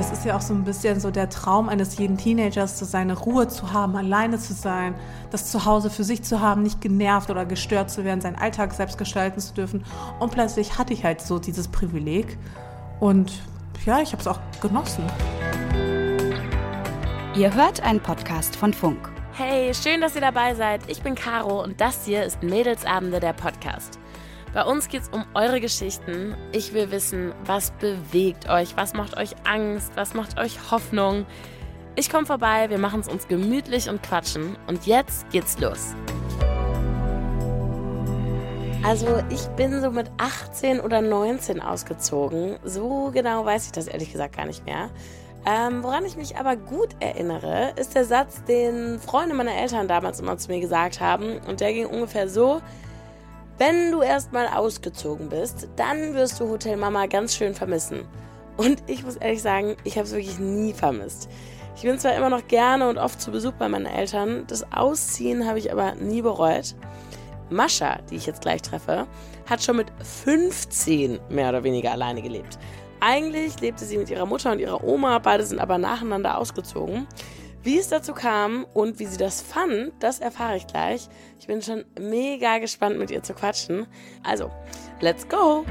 Das ist ja auch so ein bisschen so der Traum eines jeden Teenagers, so seine Ruhe zu haben, alleine zu sein, das Zuhause für sich zu haben, nicht genervt oder gestört zu werden, seinen Alltag selbst gestalten zu dürfen. Und plötzlich hatte ich halt so dieses Privileg. Und ja, ich habe es auch genossen. Ihr hört einen Podcast von Funk. Hey, schön, dass ihr dabei seid. Ich bin Caro und das hier ist Mädelsabende der Podcast. Bei uns geht es um eure Geschichten. Ich will wissen, was bewegt euch, was macht euch Angst, was macht euch Hoffnung. Ich komme vorbei, wir machen es uns gemütlich und quatschen. Und jetzt geht's los. Also ich bin so mit 18 oder 19 ausgezogen. So genau weiß ich das ehrlich gesagt gar nicht mehr. Ähm, woran ich mich aber gut erinnere, ist der Satz, den Freunde meiner Eltern damals immer zu mir gesagt haben. Und der ging ungefähr so, wenn du erstmal ausgezogen bist, dann wirst du Hotel Mama ganz schön vermissen. Und ich muss ehrlich sagen, ich habe es wirklich nie vermisst. Ich bin zwar immer noch gerne und oft zu Besuch bei meinen Eltern, das Ausziehen habe ich aber nie bereut. Mascha, die ich jetzt gleich treffe, hat schon mit 15 mehr oder weniger alleine gelebt. Eigentlich lebte sie mit ihrer Mutter und ihrer Oma, beide sind aber nacheinander ausgezogen. Wie es dazu kam und wie sie das fand, das erfahre ich gleich. Ich bin schon mega gespannt, mit ihr zu quatschen. Also, let's go!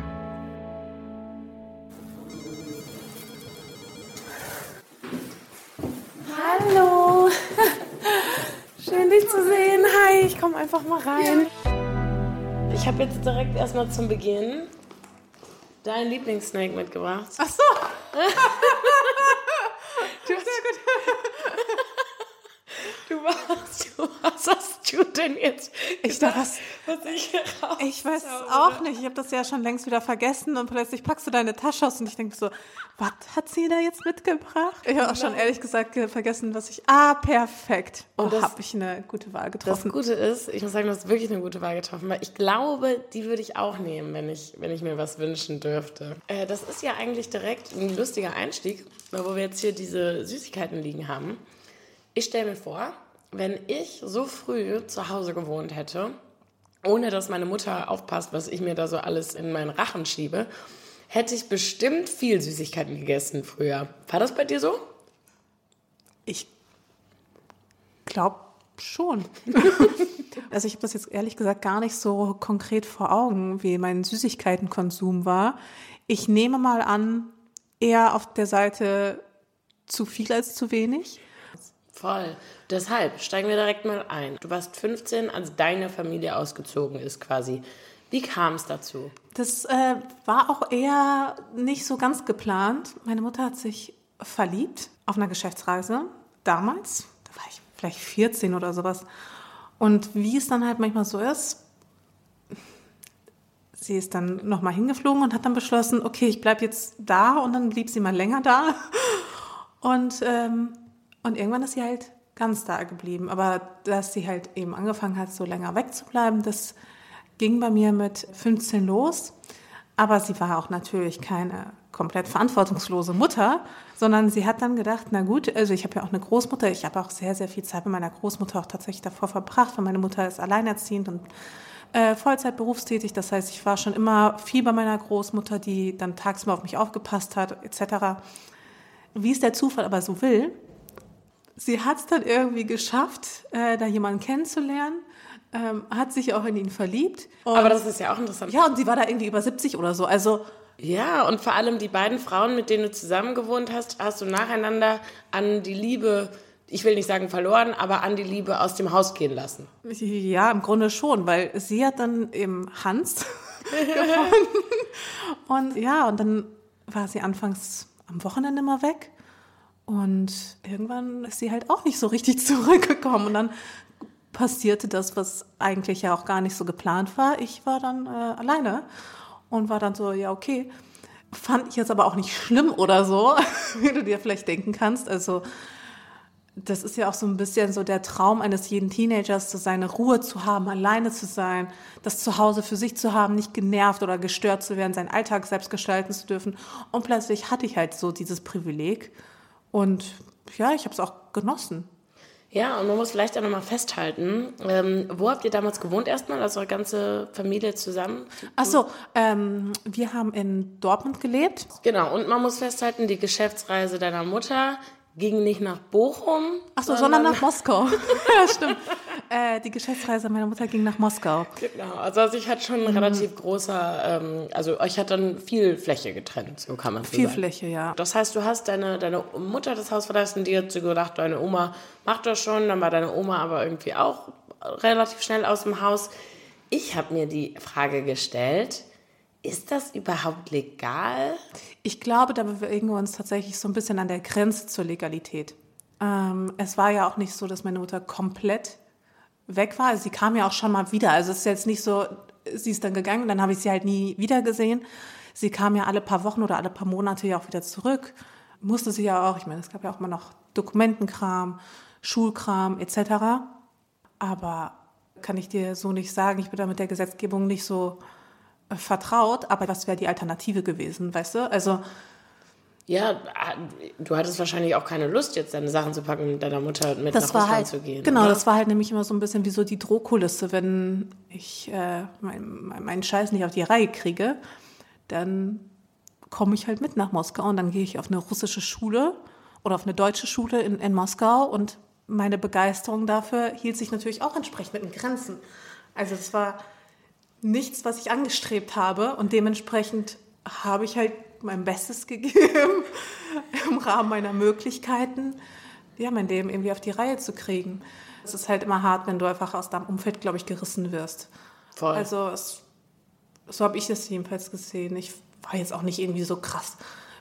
Hallo! Schön, dich zu sehen. Hi, ich komme einfach mal rein. Ich habe jetzt direkt erstmal zum Beginn deinen Lieblingssnake mitgebracht. Ach so! Du, sehr gut. Du, was hast du denn jetzt? Ich dachte, was, was ich Ich weiß es auch nicht. Ich habe das ja schon längst wieder vergessen und plötzlich packst du deine Tasche aus und ich denke so, was hat sie da jetzt mitgebracht? Ich habe auch schon ehrlich gesagt vergessen, was ich. Ah, perfekt. Oh, habe ich eine gute Wahl getroffen. Das Gute ist, ich muss sagen, du hast wirklich eine gute Wahl getroffen, weil ich glaube, die würde ich auch nehmen, wenn ich, wenn ich mir was wünschen dürfte. Äh, das ist ja eigentlich direkt ein lustiger Einstieg, wo wir jetzt hier diese Süßigkeiten liegen haben. Ich stelle mir vor, wenn ich so früh zu Hause gewohnt hätte, ohne dass meine Mutter aufpasst, was ich mir da so alles in meinen Rachen schiebe, hätte ich bestimmt viel Süßigkeiten gegessen früher. War das bei dir so? Ich glaube schon. also ich habe das jetzt ehrlich gesagt gar nicht so konkret vor Augen, wie mein Süßigkeitenkonsum war. Ich nehme mal an, eher auf der Seite zu viel als zu wenig. Voll. Deshalb steigen wir direkt mal ein. Du warst 15, als deine Familie ausgezogen ist quasi. Wie kam es dazu? Das äh, war auch eher nicht so ganz geplant. Meine Mutter hat sich verliebt auf einer Geschäftsreise. Damals, da war ich vielleicht 14 oder sowas. Und wie es dann halt manchmal so ist, sie ist dann nochmal hingeflogen und hat dann beschlossen, okay, ich bleibe jetzt da und dann blieb sie mal länger da. Und ähm, und irgendwann ist sie halt ganz da geblieben. Aber dass sie halt eben angefangen hat, so länger wegzubleiben, das ging bei mir mit 15 los. Aber sie war auch natürlich keine komplett verantwortungslose Mutter, sondern sie hat dann gedacht, na gut, also ich habe ja auch eine Großmutter, ich habe auch sehr, sehr viel Zeit mit meiner Großmutter auch tatsächlich davor verbracht, weil meine Mutter ist alleinerziehend und äh, Vollzeit berufstätig. Das heißt, ich war schon immer viel bei meiner Großmutter, die dann tagsüber auf mich aufgepasst hat, etc. Wie es der Zufall aber so will, sie hat es dann irgendwie geschafft, äh, da jemanden kennenzulernen. Ähm, hat sich auch in ihn verliebt. Aber das ist ja auch interessant. Ja, und sie war da irgendwie über 70 oder so. Also ja, und vor allem die beiden Frauen, mit denen du zusammen gewohnt hast, hast du nacheinander an die Liebe, ich will nicht sagen verloren, aber an die Liebe aus dem Haus gehen lassen. Ja, im Grunde schon, weil sie hat dann eben Hans gefunden. Und ja, und dann war sie anfangs am Wochenende mal weg. Und irgendwann ist sie halt auch nicht so richtig zurückgekommen. Und dann passierte das, was eigentlich ja auch gar nicht so geplant war. Ich war dann äh, alleine und war dann so, ja, okay. Fand ich jetzt aber auch nicht schlimm oder so, wie du dir vielleicht denken kannst. Also, das ist ja auch so ein bisschen so der Traum eines jeden Teenagers, so seine Ruhe zu haben, alleine zu sein, das Zuhause für sich zu haben, nicht genervt oder gestört zu werden, seinen Alltag selbst gestalten zu dürfen. Und plötzlich hatte ich halt so dieses Privileg. Und ja, ich habe es auch genossen. Ja, und man muss vielleicht auch nochmal festhalten, ähm, wo habt ihr damals gewohnt erstmal, also eure ganze Familie zusammen? Ach so, ähm, wir haben in Dortmund gelebt. Genau, und man muss festhalten, die Geschäftsreise deiner Mutter ging nicht nach Bochum. Ach so, sondern nach Moskau. ja, stimmt. Äh, die Geschäftsreise meiner Mutter ging nach Moskau. Genau, also, also ich hatte schon ein relativ großer, ähm, also euch hat dann viel Fläche getrennt, so kann man so Viel sagen. Fläche, ja. Das heißt, du hast deine, deine Mutter das Haus verlassen, die hat so gedacht, deine Oma macht das schon, dann war deine Oma aber irgendwie auch relativ schnell aus dem Haus. Ich habe mir die Frage gestellt, ist das überhaupt legal? Ich glaube, da bewegen wir uns tatsächlich so ein bisschen an der Grenze zur Legalität. Ähm, es war ja auch nicht so, dass meine Mutter komplett weg war. Sie kam ja auch schon mal wieder. Also es ist jetzt nicht so, sie ist dann gegangen, dann habe ich sie halt nie wieder gesehen. Sie kam ja alle paar Wochen oder alle paar Monate ja auch wieder zurück. Musste sie ja auch, ich meine, es gab ja auch immer noch Dokumentenkram, Schulkram etc. Aber kann ich dir so nicht sagen. Ich bin da mit der Gesetzgebung nicht so vertraut. Aber was wäre die Alternative gewesen, weißt du? Also Ja, du hattest wahrscheinlich auch keine Lust, jetzt deine Sachen zu packen und mit deiner Mutter mit das nach war Russland halt, zu gehen. genau, oder? das war halt nämlich immer so ein bisschen wie so die Drohkulisse, wenn ich äh, meinen mein Scheiß nicht auf die Reihe kriege, dann komme ich halt mit nach Moskau und dann gehe ich auf eine russische Schule oder auf eine deutsche Schule in, in Moskau und meine Begeisterung dafür hielt sich natürlich auch entsprechend in Grenzen. Also es war nichts, was ich angestrebt habe und dementsprechend habe ich halt mein Bestes gegeben im Rahmen meiner Möglichkeiten, ja, mein Leben irgendwie auf die Reihe zu kriegen. Es ist halt immer hart, wenn du einfach aus deinem Umfeld, glaube ich, gerissen wirst. Voll. Also es, so habe ich es jedenfalls gesehen. Ich war jetzt auch nicht irgendwie so krass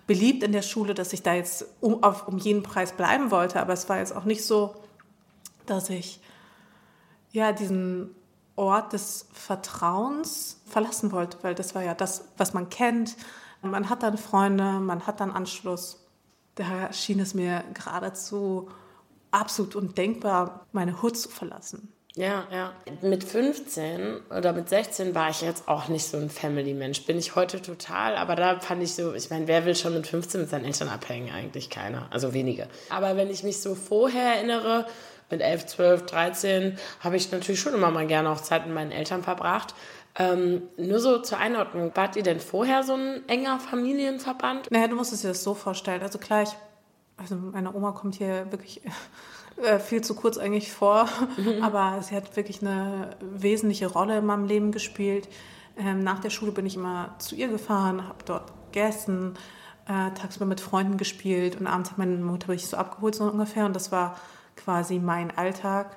beliebt in der Schule, dass ich da jetzt um, auf, um jeden Preis bleiben wollte. Aber es war jetzt auch nicht so, dass ich ja diesen Ort des Vertrauens verlassen wollte, weil das war ja das, was man kennt. Man hat dann Freunde, man hat dann Anschluss. Da schien es mir geradezu absolut undenkbar, meine Hut zu verlassen. Ja, ja. Mit 15 oder mit 16 war ich jetzt auch nicht so ein Family-Mensch. Bin ich heute total, aber da fand ich so, ich meine, wer will schon mit 15 mit seinen Eltern abhängen? Eigentlich keiner, also wenige. Aber wenn ich mich so vorher erinnere, mit 11, 12, 13, habe ich natürlich schon immer mal gerne auch Zeit mit meinen Eltern verbracht. Ähm, nur so zur Einordnung, wart ihr denn vorher so ein enger Familienverband? Naja, du musst es dir das so vorstellen. Also klar, ich, also meine Oma kommt hier wirklich äh, viel zu kurz eigentlich vor, aber sie hat wirklich eine wesentliche Rolle in meinem Leben gespielt. Ähm, nach der Schule bin ich immer zu ihr gefahren, habe dort gegessen, äh, tagsüber mit Freunden gespielt und abends hat meine Mutter mich so abgeholt, so ungefähr. Und das war quasi mein Alltag.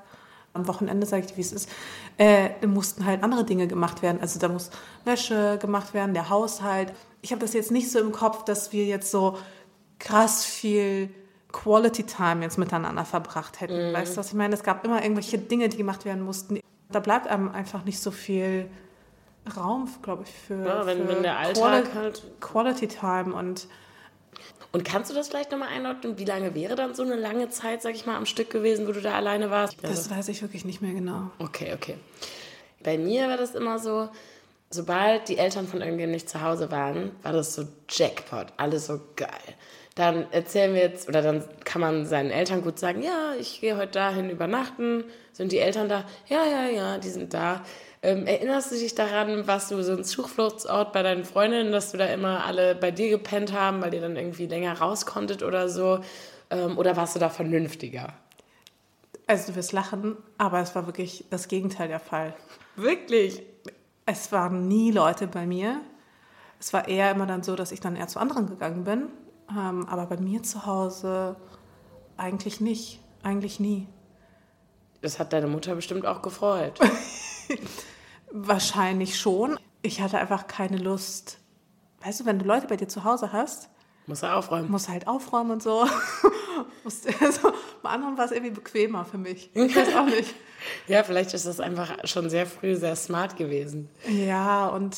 Am Wochenende, sage ich dir, wie es ist, äh, mussten halt andere Dinge gemacht werden. Also da muss Wäsche gemacht werden, der Haushalt. Ich habe das jetzt nicht so im Kopf, dass wir jetzt so krass viel Quality Time jetzt miteinander verbracht hätten. Weißt du, was ich meine? Es gab immer irgendwelche Dinge, die gemacht werden mussten. Da bleibt einem einfach nicht so viel Raum, glaube ich, für, Ja, wenn- für wenn Quali halt- Quality Time und Und kannst du das vielleicht nochmal einordnen? Wie lange wäre dann so eine lange Zeit, sag ich mal, am Stück gewesen, wo du da alleine warst? das weiß ich wirklich nicht mehr genau. Okay, okay. Bei mir war das immer so, sobald die Eltern von irgendjemandem nicht zu Hause waren, war das so Jackpot, alles so geil. Dann erzählen wir jetzt, oder dann kann man seinen Eltern gut sagen, ja, ich gehe heute dahin übernachten. Sind die Eltern da? Ja, ja, ja, die sind da. Ähm, erinnerst du dich daran, was du so ein Zufluchtsort bei deinen Freundinnen, dass du da immer alle bei dir gepennt haben, weil ihr dann irgendwie länger raus konntet oder so? Ähm, oder warst du da vernünftiger? Also du wirst lachen, aber es war wirklich das Gegenteil der Fall. Wirklich? Es waren nie Leute bei mir. Es war eher immer dann so, dass ich dann eher zu anderen gegangen bin. Ähm, aber bei mir zu Hause eigentlich nicht. Eigentlich nie. Das hat deine Mutter bestimmt auch gefreut. Wahrscheinlich schon. Ich hatte einfach keine Lust. Weißt du, wenn du Leute bei dir zu Hause hast, Muss er aufräumen. musst du halt aufräumen und so. Also, bei anderen war es irgendwie bequemer für mich. Ich weiß auch nicht. Ja, vielleicht ist das einfach schon sehr früh sehr smart gewesen. Ja, und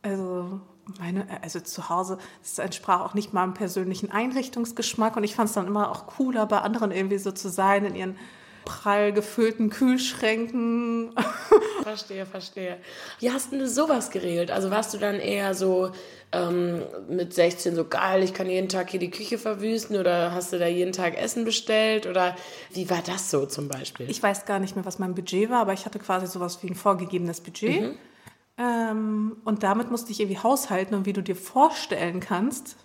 also meine, also zu Hause, das entsprach auch nicht meinem persönlichen Einrichtungsgeschmack und ich fand es dann immer auch cooler, bei anderen irgendwie so zu sein, in ihren prall gefüllten Kühlschränken. Verstehe, verstehe. Wie hast du sowas geregelt? Also warst du dann eher so ähm, mit 16 so geil, ich kann jeden Tag hier die Küche verwüsten oder hast du da jeden Tag Essen bestellt oder wie war das so zum Beispiel? Ich weiß gar nicht mehr, was mein Budget war, aber ich hatte quasi sowas wie ein vorgegebenes Budget. Mhm. Ähm, und damit musste ich irgendwie haushalten und wie du dir vorstellen kannst,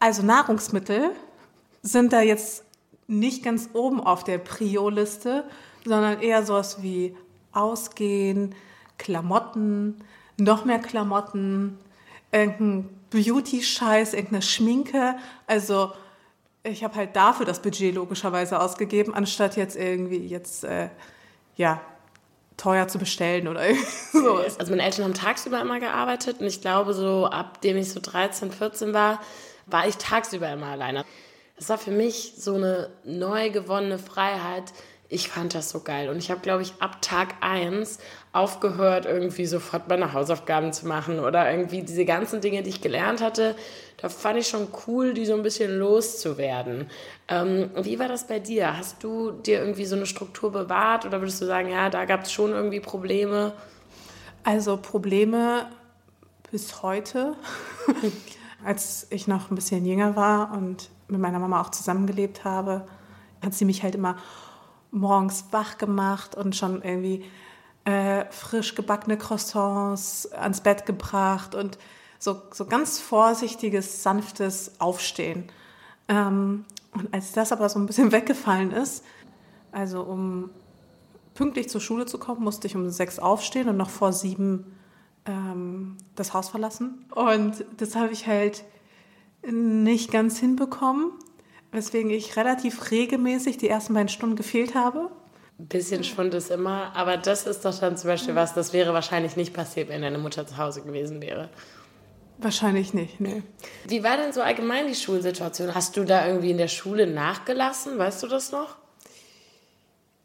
also Nahrungsmittel sind da jetzt nicht ganz oben auf der Prio-Liste, sondern eher sowas wie Ausgehen, Klamotten, noch mehr Klamotten, irgendein Beauty-Scheiß, irgendeine Schminke. Also ich habe halt dafür das Budget logischerweise ausgegeben, anstatt jetzt irgendwie jetzt, äh, ja, teuer zu bestellen oder so. Also meine Eltern haben tagsüber immer gearbeitet und ich glaube so, ab dem ich so 13, 14 war, war ich tagsüber immer alleine. Das war für mich so eine neu gewonnene Freiheit. Ich fand das so geil. Und ich habe, glaube ich, ab Tag 1 aufgehört, irgendwie sofort meine Hausaufgaben zu machen oder irgendwie diese ganzen Dinge, die ich gelernt hatte. Da fand ich schon cool, die so ein bisschen loszuwerden. Ähm, wie war das bei dir? Hast du dir irgendwie so eine Struktur bewahrt oder würdest du sagen, ja, da gab es schon irgendwie Probleme? Also Probleme bis heute. Als ich noch ein bisschen jünger war und mit meiner Mama auch zusammengelebt habe, hat sie mich halt immer morgens wach gemacht und schon irgendwie äh, frisch gebackene Croissants ans Bett gebracht und so, so ganz vorsichtiges, sanftes Aufstehen. Ähm, und als das aber so ein bisschen weggefallen ist, also um pünktlich zur Schule zu kommen, musste ich um sechs aufstehen und noch vor sieben ähm, das Haus verlassen. Und das habe ich halt nicht ganz hinbekommen, weswegen ich relativ regelmäßig die ersten beiden Stunden gefehlt habe. Ein bisschen Schwund ist immer, aber das ist doch dann zum Beispiel was, das wäre wahrscheinlich nicht passiert, wenn deine Mutter zu Hause gewesen wäre. Wahrscheinlich nicht, nee. Wie war denn so allgemein die Schulsituation? Hast du da irgendwie in der Schule nachgelassen? Weißt du das noch?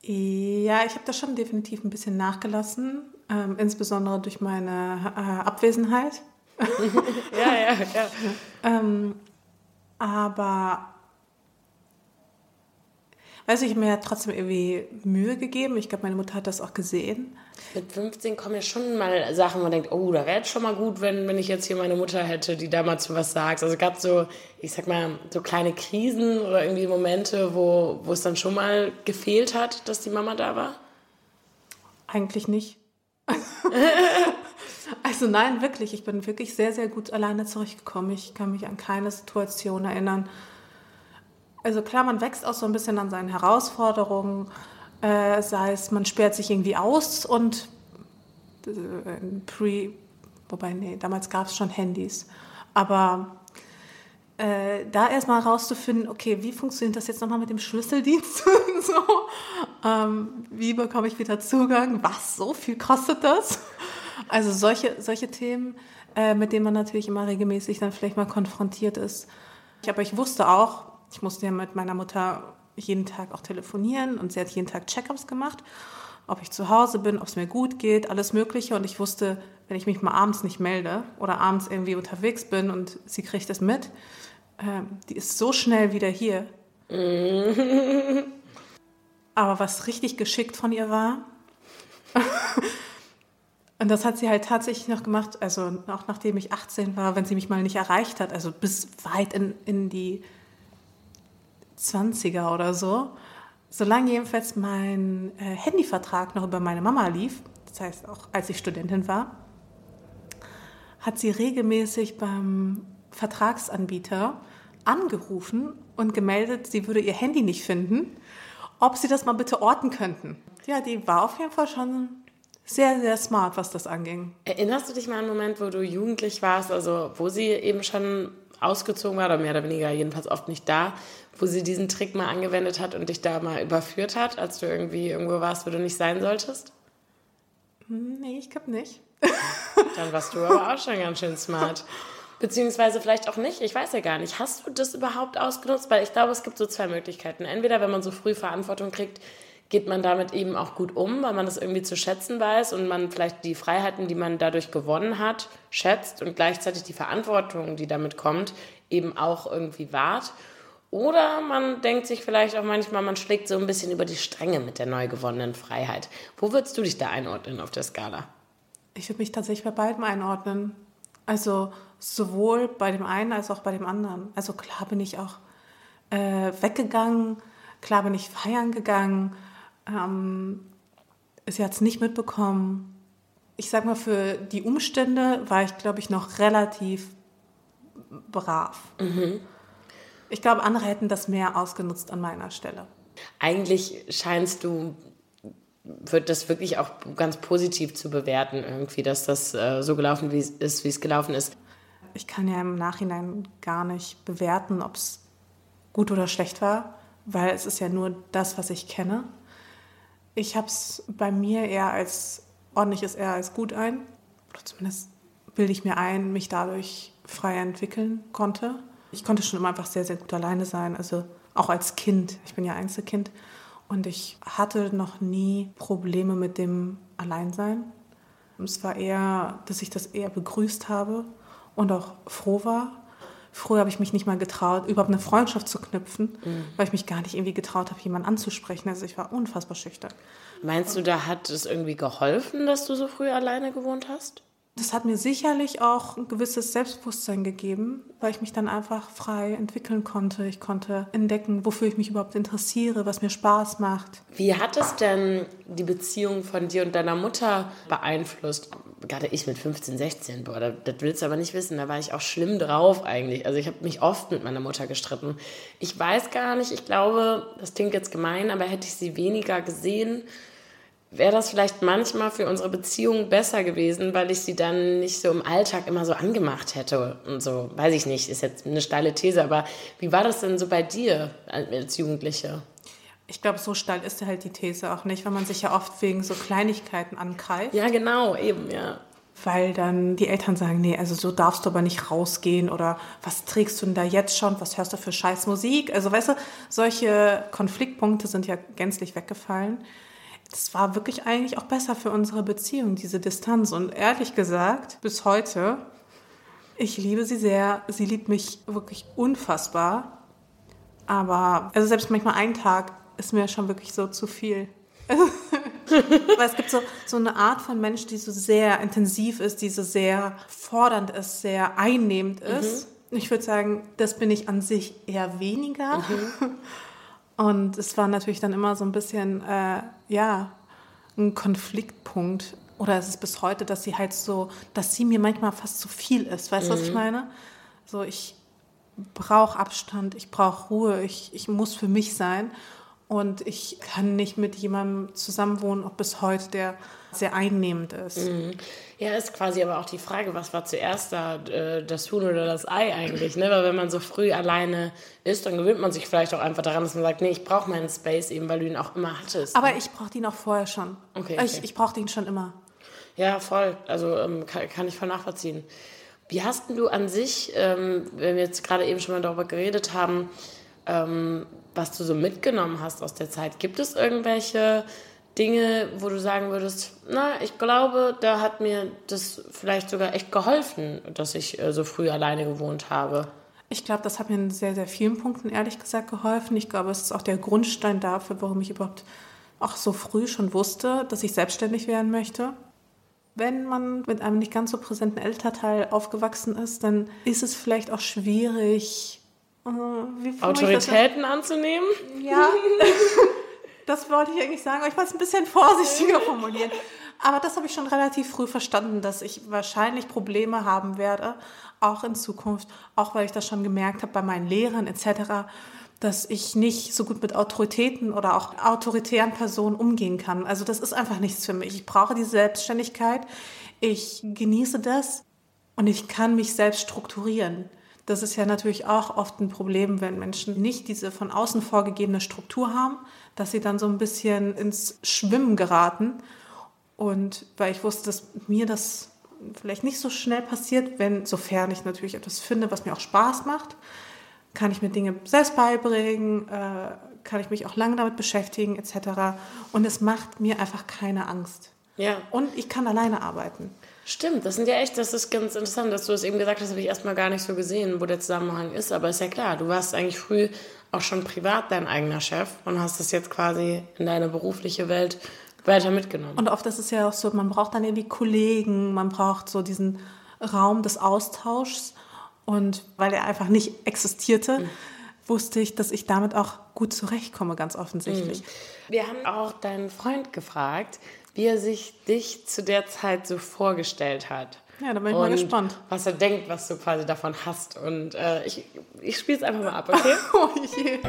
Ja, ich habe da schon definitiv ein bisschen nachgelassen, ähm, insbesondere durch meine äh, Abwesenheit. ja, ja, ja. ähm, aber weiß ich, ich habe mir ja trotzdem irgendwie Mühe gegeben. Ich glaube, meine Mutter hat das auch gesehen. Mit 15 kommen ja schon mal Sachen, wo man denkt, oh, da wäre es schon mal gut, wenn, wenn ich jetzt hier meine Mutter hätte, die da mal zu was sagt. Also gab es so, ich sag mal, so kleine Krisen oder irgendwie Momente, wo, wo es dann schon mal gefehlt hat, dass die Mama da war? Eigentlich nicht. Also nein, wirklich. Ich bin wirklich sehr, sehr gut alleine zurechtgekommen. Ich kann mich an keine Situation erinnern. Also klar, man wächst auch so ein bisschen an seinen Herausforderungen. Äh, sei es, man sperrt sich irgendwie aus und äh, pre, wobei, nee, damals gab es schon Handys. Aber äh, da erstmal rauszufinden, okay, wie funktioniert das jetzt nochmal mit dem Schlüsseldienst? so, ähm, wie bekomme ich wieder Zugang? Was, so viel kostet das? Also solche, solche Themen, äh, mit denen man natürlich immer regelmäßig dann vielleicht mal konfrontiert ist. Aber ich wusste auch, ich musste ja mit meiner Mutter jeden Tag auch telefonieren und sie hat jeden Tag Check-ups gemacht, ob ich zu Hause bin, ob es mir gut geht, alles Mögliche. Und ich wusste, wenn ich mich mal abends nicht melde oder abends irgendwie unterwegs bin und sie kriegt es mit, äh, die ist so schnell wieder hier. Aber was richtig geschickt von ihr war, Und das hat sie halt tatsächlich noch gemacht, also auch nachdem ich 18 war, wenn sie mich mal nicht erreicht hat, also bis weit in, in die 20er oder so. Solange jedenfalls mein äh, Handyvertrag noch über meine Mama lief, das heißt auch als ich Studentin war, hat sie regelmäßig beim Vertragsanbieter angerufen und gemeldet, sie würde ihr Handy nicht finden, ob sie das mal bitte orten könnten. Ja, die war auf jeden Fall schon sehr, sehr smart, was das anging. Erinnerst du dich mal an einen Moment, wo du jugendlich warst, also wo sie eben schon ausgezogen war oder mehr oder weniger jedenfalls oft nicht da, wo sie diesen Trick mal angewendet hat und dich da mal überführt hat, als du irgendwie irgendwo warst, wo du nicht sein solltest? Nee, ich glaube nicht. Dann warst du aber auch schon ganz schön smart. Beziehungsweise vielleicht auch nicht, ich weiß ja gar nicht. Hast du das überhaupt ausgenutzt? Weil ich glaube, es gibt so zwei Möglichkeiten. Entweder, wenn man so früh Verantwortung kriegt, geht man damit eben auch gut um, weil man das irgendwie zu schätzen weiß und man vielleicht die Freiheiten, die man dadurch gewonnen hat, schätzt und gleichzeitig die Verantwortung, die damit kommt, eben auch irgendwie wahrt. Oder man denkt sich vielleicht auch manchmal, man schlägt so ein bisschen über die Stränge mit der neu gewonnenen Freiheit. Wo würdest du dich da einordnen auf der Skala? Ich würde mich tatsächlich bei beidem einordnen. Also sowohl bei dem einen als auch bei dem anderen. Also klar bin ich auch äh, weggegangen, klar bin ich feiern gegangen. Ähm, sie hat es nicht mitbekommen. Ich sag mal, für die Umstände war ich, glaube ich, noch relativ brav. Mhm. Ich glaube, andere hätten das mehr ausgenutzt an meiner Stelle. Eigentlich scheinst du wird das wirklich auch ganz positiv zu bewerten, irgendwie, dass das äh, so gelaufen wie ist, wie es gelaufen ist. Ich kann ja im Nachhinein gar nicht bewerten, ob es gut oder schlecht war, weil es ist ja nur das, was ich kenne. Ich habe es bei mir eher als ordentliches eher als gut ein. Oder zumindest bilde ich mir ein, mich dadurch frei entwickeln konnte ich konnte schon immer einfach sehr, sehr gut alleine sein. Also auch als Kind. Ich bin ja Einzelkind. Und ich hatte noch nie Probleme mit dem Alleinsein. Es war eher, dass ich das eher begrüßt habe und auch froh war. Früher habe ich mich nicht mal getraut, überhaupt eine Freundschaft zu knüpfen, mhm. weil ich mich gar nicht irgendwie getraut habe, jemanden anzusprechen. Also ich war unfassbar schüchtern. Meinst du, da hat es irgendwie geholfen, dass du so früh alleine gewohnt hast? Das hat mir sicherlich auch ein gewisses Selbstbewusstsein gegeben, weil ich mich dann einfach frei entwickeln konnte. Ich konnte entdecken, wofür ich mich überhaupt interessiere, was mir Spaß macht. Wie hat es denn die Beziehung von dir und deiner Mutter beeinflusst? Gerade ich mit 15, 16, boah, das, das willst du aber nicht wissen, da war ich auch schlimm drauf eigentlich. Also ich habe mich oft mit meiner Mutter gestritten. Ich weiß gar nicht, ich glaube, das klingt jetzt gemein, aber hätte ich sie weniger gesehen, wäre das vielleicht manchmal für unsere Beziehung besser gewesen, weil ich sie dann nicht so im Alltag immer so angemacht hätte und so. Weiß ich nicht, ist jetzt eine steile These, aber wie war das denn so bei dir als Jugendliche? Ich glaube, so steil ist halt die These auch nicht, weil man sich ja oft wegen so Kleinigkeiten angreift. Ja, genau, eben, ja. Weil dann die Eltern sagen, nee, also so darfst du aber nicht rausgehen oder was trägst du denn da jetzt schon, was hörst du für scheiß Musik? Also weißt du, solche Konfliktpunkte sind ja gänzlich weggefallen das war wirklich eigentlich auch besser für unsere Beziehung, diese Distanz. Und ehrlich gesagt, bis heute, ich liebe sie sehr. Sie liebt mich wirklich unfassbar. Aber also selbst manchmal ein Tag ist mir schon wirklich so zu viel. Weil es gibt so, so eine Art von Mensch, die so sehr intensiv ist, die so sehr fordernd ist, sehr einnehmend ist. Mhm. Ich würde sagen, das bin ich an sich eher weniger. Mhm. Und es war natürlich dann immer so ein bisschen, äh, ja, ein Konfliktpunkt. Oder es ist bis heute, dass sie halt so, dass sie mir manchmal fast zu viel ist. Weißt du, mhm. was ich mhm. meine? So, ich brauche Abstand, ich brauche Ruhe, ich, ich muss für mich sein. Und ich kann nicht mit jemandem zusammenwohnen, auch bis heute, der sehr einnehmend ist. Mhm. Ja, ist quasi aber auch die Frage, was war zuerst da, äh, das Huhn oder das Ei eigentlich? Ne? Weil wenn man so früh alleine ist, dann gewöhnt man sich vielleicht auch einfach daran, dass man sagt, nee, ich brauche meinen Space eben, weil du ihn auch immer hattest. Aber ne? ich brauchte ihn auch vorher schon. Okay. okay. Ich, ich brauchte ihn schon immer. Ja, voll. Also ähm, kann, kann, ich voll nachvollziehen. Wie hast du an sich, ähm, wenn wir jetzt gerade eben schon mal darüber geredet haben, ähm, was du so mitgenommen hast aus der Zeit. Gibt es irgendwelche Dinge, wo du sagen würdest, na, ich glaube, da hat mir das vielleicht sogar echt geholfen, dass ich äh, so früh alleine gewohnt habe? Ich glaube, das hat mir in sehr, sehr vielen Punkten ehrlich gesagt geholfen. Ich glaube, es ist auch der Grundstein dafür, warum ich überhaupt auch so früh schon wusste, dass ich selbstständig werden möchte. Wenn man mit einem nicht ganz so präsenten Elternteil aufgewachsen ist, dann ist es vielleicht auch schwierig, äh, Autoritäten anzunehmen? Ja, das wollte ich eigentlich sagen, aber ich wollte es ein bisschen vorsichtiger formulieren. Aber das habe ich schon relativ früh verstanden, dass ich wahrscheinlich Probleme haben werde, auch in Zukunft, auch weil ich das schon gemerkt habe bei meinen Lehrern etc., dass ich nicht so gut mit Autoritäten oder auch autoritären Personen umgehen kann. Also das ist einfach nichts für mich. Ich brauche die Selbstständigkeit, ich genieße das und ich kann mich selbst strukturieren. Das ist ja natürlich auch oft ein Problem, wenn Menschen nicht diese von außen vorgegebene Struktur haben, dass sie dann so ein bisschen ins Schwimmen geraten. Und weil ich wusste, dass mir das vielleicht nicht so schnell passiert, wenn, sofern ich natürlich etwas finde, was mir auch Spaß macht, kann ich mir Dinge selbst beibringen, äh, kann ich mich auch lange damit beschäftigen, etc. Und es macht mir einfach keine Angst. Ja. Und ich kann alleine arbeiten. Stimmt, das sind ja echt, das ist ganz interessant, dass du das eben gesagt hast, habe ich erstmal gar nicht so gesehen, wo der Zusammenhang ist. Aber ist ja klar, du warst eigentlich früh auch schon privat dein eigener Chef und hast das jetzt quasi in deine berufliche Welt weiter mitgenommen. Und oft ist es ja auch so, man braucht dann irgendwie Kollegen, man braucht so diesen Raum des Austauschs. Und weil er einfach nicht existierte, mhm. wusste ich, dass ich damit auch gut zurechtkomme, ganz offensichtlich. Mhm. Wir haben auch deinen Freund gefragt, wie er sich dich zu der Zeit so vorgestellt hat. Ja, da bin ich mal gespannt. Was er denkt, was du quasi davon hast. Und äh, ich, ich spiele es einfach mal ab, okay? oh je.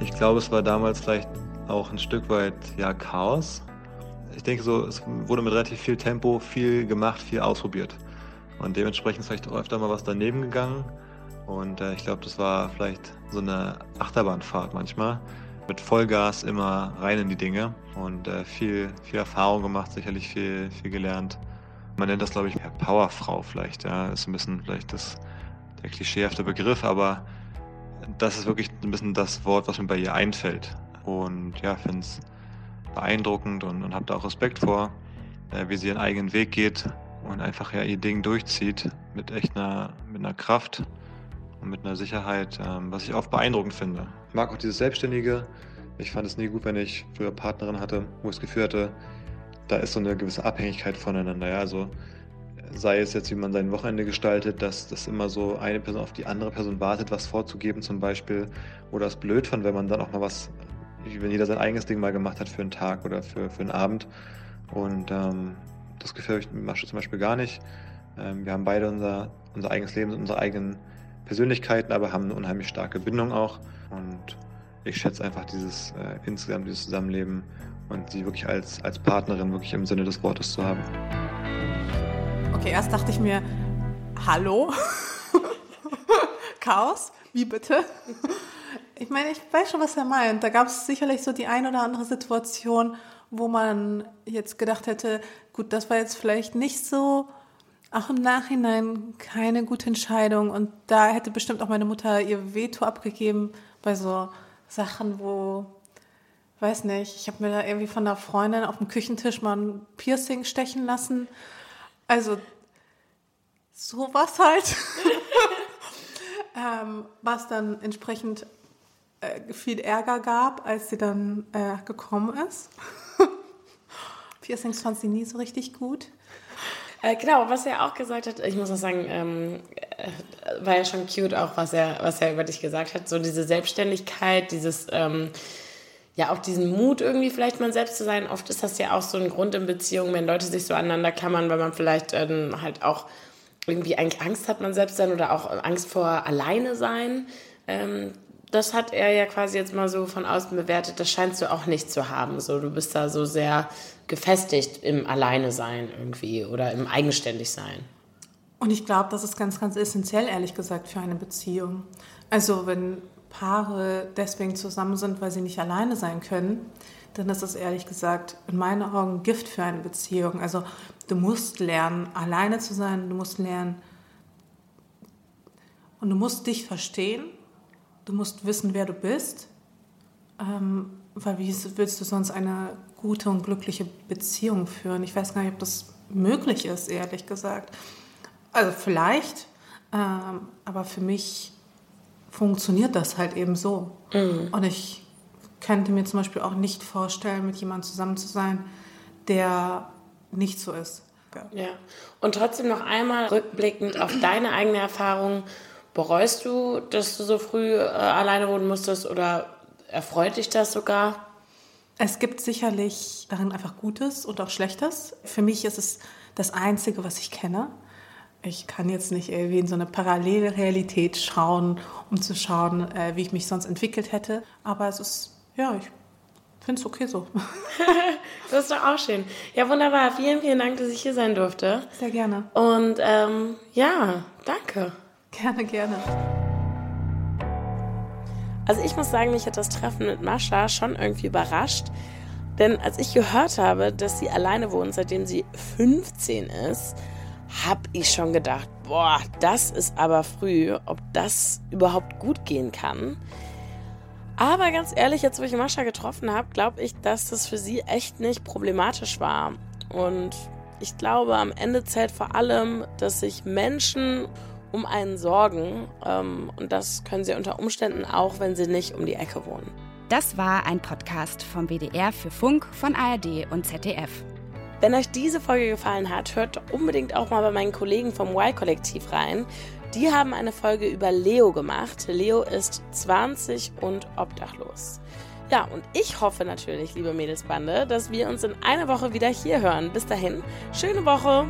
Ich glaube, es war damals vielleicht auch ein Stück weit ja, Chaos. Ich denke so, es wurde mit relativ viel Tempo viel gemacht, viel ausprobiert. Und dementsprechend ist vielleicht auch öfter mal was daneben gegangen. Und äh, ich glaube, das war vielleicht so eine Achterbahnfahrt manchmal mit Vollgas immer rein in die Dinge und äh, viel, viel Erfahrung gemacht, sicherlich viel, viel gelernt. Man nennt das, glaube ich, Powerfrau vielleicht. Ja, ist ein bisschen vielleicht das, der klischeehafte Begriff, aber das ist wirklich ein bisschen das Wort, was mir bei ihr einfällt. Und ja, finde es beeindruckend und, und habe da auch Respekt vor, äh, wie sie ihren eigenen Weg geht und einfach ja ihr Ding durchzieht mit echt einer, mit einer Kraft und mit einer Sicherheit, ähm, was ich oft beeindruckend finde. Ich mag auch dieses Selbstständige. Ich fand es nie gut, wenn ich früher Partnerin hatte, wo ich das Gefühl hatte, da ist so eine gewisse Abhängigkeit voneinander. Ja? Also sei es jetzt, wie man sein Wochenende gestaltet, dass das immer so eine Person auf die andere Person wartet, was vorzugeben zum Beispiel. Oder es blöd fand, wenn man dann auch mal was, wenn jeder sein eigenes Ding mal gemacht hat für einen Tag oder für, für einen Abend. Und ähm, das mit Masche zum Beispiel gar nicht. Ähm, wir haben beide unser, unser eigenes Leben, unsere eigenen Persönlichkeiten, aber haben eine unheimlich starke Bindung auch. Und ich schätze einfach dieses äh, insgesamt dieses Zusammenleben und sie wirklich als, als Partnerin wirklich im Sinne des Wortes zu haben. Okay, erst dachte ich mir, hallo? Chaos? Wie bitte? Ich meine, ich weiß schon, was er meint. Da gab es sicherlich so die ein oder andere Situation, wo man jetzt gedacht hätte, gut, das war jetzt vielleicht nicht so auch im Nachhinein keine gute Entscheidung. Und da hätte bestimmt auch meine Mutter ihr Veto abgegeben bei so Sachen, wo, weiß nicht, ich habe mir da irgendwie von einer Freundin auf dem Küchentisch mal ein Piercing stechen lassen. Also sowas halt. ähm, was dann entsprechend äh, viel Ärger gab, als sie dann äh, gekommen ist. Piercings fand sie nie so richtig gut. Äh, genau, was er auch gesagt hat, ich muss auch sagen, ähm, äh, war ja schon cute auch, was er, was er über dich gesagt hat. So diese Selbstständigkeit, dieses, ähm, ja, auch diesen Mut irgendwie vielleicht mal selbst zu sein. Oft ist das ja auch so ein Grund in Beziehungen, wenn Leute sich so aneinander klammern, weil man vielleicht ähm, halt auch irgendwie eigentlich Angst hat, man selbst sein oder auch Angst vor alleine sein. Ähm, das hat er ja quasi jetzt mal so von außen bewertet. Das scheinst du auch nicht zu haben. So, du bist da so sehr gefestigt im Alleine-Sein irgendwie oder im Eigenständig-Sein. Und ich glaube, das ist ganz, ganz essentiell, ehrlich gesagt, für eine Beziehung. Also wenn Paare deswegen zusammen sind, weil sie nicht alleine sein können, dann ist das ehrlich gesagt in meinen Augen Gift für eine Beziehung. Also du musst lernen, alleine zu sein, du musst lernen und du musst dich verstehen, du musst wissen, wer du bist, ähm, weil wie willst du sonst eine gute und glückliche Beziehung führen? Ich weiß gar nicht, ob das möglich ist, ehrlich gesagt. Also vielleicht, ähm, aber für mich funktioniert das halt eben so. Mhm. Und ich könnte mir zum Beispiel auch nicht vorstellen, mit jemandem zusammen zu sein, der nicht so ist. Ja. Und trotzdem noch einmal rückblickend auf deine eigene Erfahrung. Bereust du, dass du so früh äh, alleine wohnen musstest oder erfreut dich das sogar? Es gibt sicherlich darin einfach Gutes und auch Schlechtes. Für mich ist es das Einzige, was ich kenne. Ich kann jetzt nicht irgendwie in so eine Parallelrealität schauen, um zu schauen, äh, wie ich mich sonst entwickelt hätte. Aber es ist, ja, ich finde es okay so. das ist doch auch schön. Ja, wunderbar. Vielen, vielen Dank, dass ich hier sein durfte. Sehr gerne. Und ähm, ja, danke. Gerne, gerne. Also ich muss sagen, mich hat das Treffen mit Mascha schon irgendwie überrascht. Denn als ich gehört habe, dass sie alleine wohnt, seitdem sie 15 ist, habe ich schon gedacht, boah, das ist aber früh, ob das überhaupt gut gehen kann. Aber ganz ehrlich, jetzt wo ich Mascha getroffen habe, glaube ich, dass das für sie echt nicht problematisch war. Und Ich glaube, am Ende zählt vor allem, dass sich Menschen um einen sorgen. Ähm, und das können sie unter Umständen auch, wenn sie nicht um die Ecke wohnen. Das war ein Podcast vom WDR für Funk von ARD und ZDF. Wenn euch diese Folge gefallen hat, hört unbedingt auch mal bei meinen Kollegen vom Y-Kollektiv rein. Die haben eine Folge über Leo gemacht. Leo ist 20 und obdachlos. Ja, und ich hoffe natürlich, liebe Mädelsbande, dass wir uns in einer Woche wieder hier hören. Bis dahin, schöne Woche!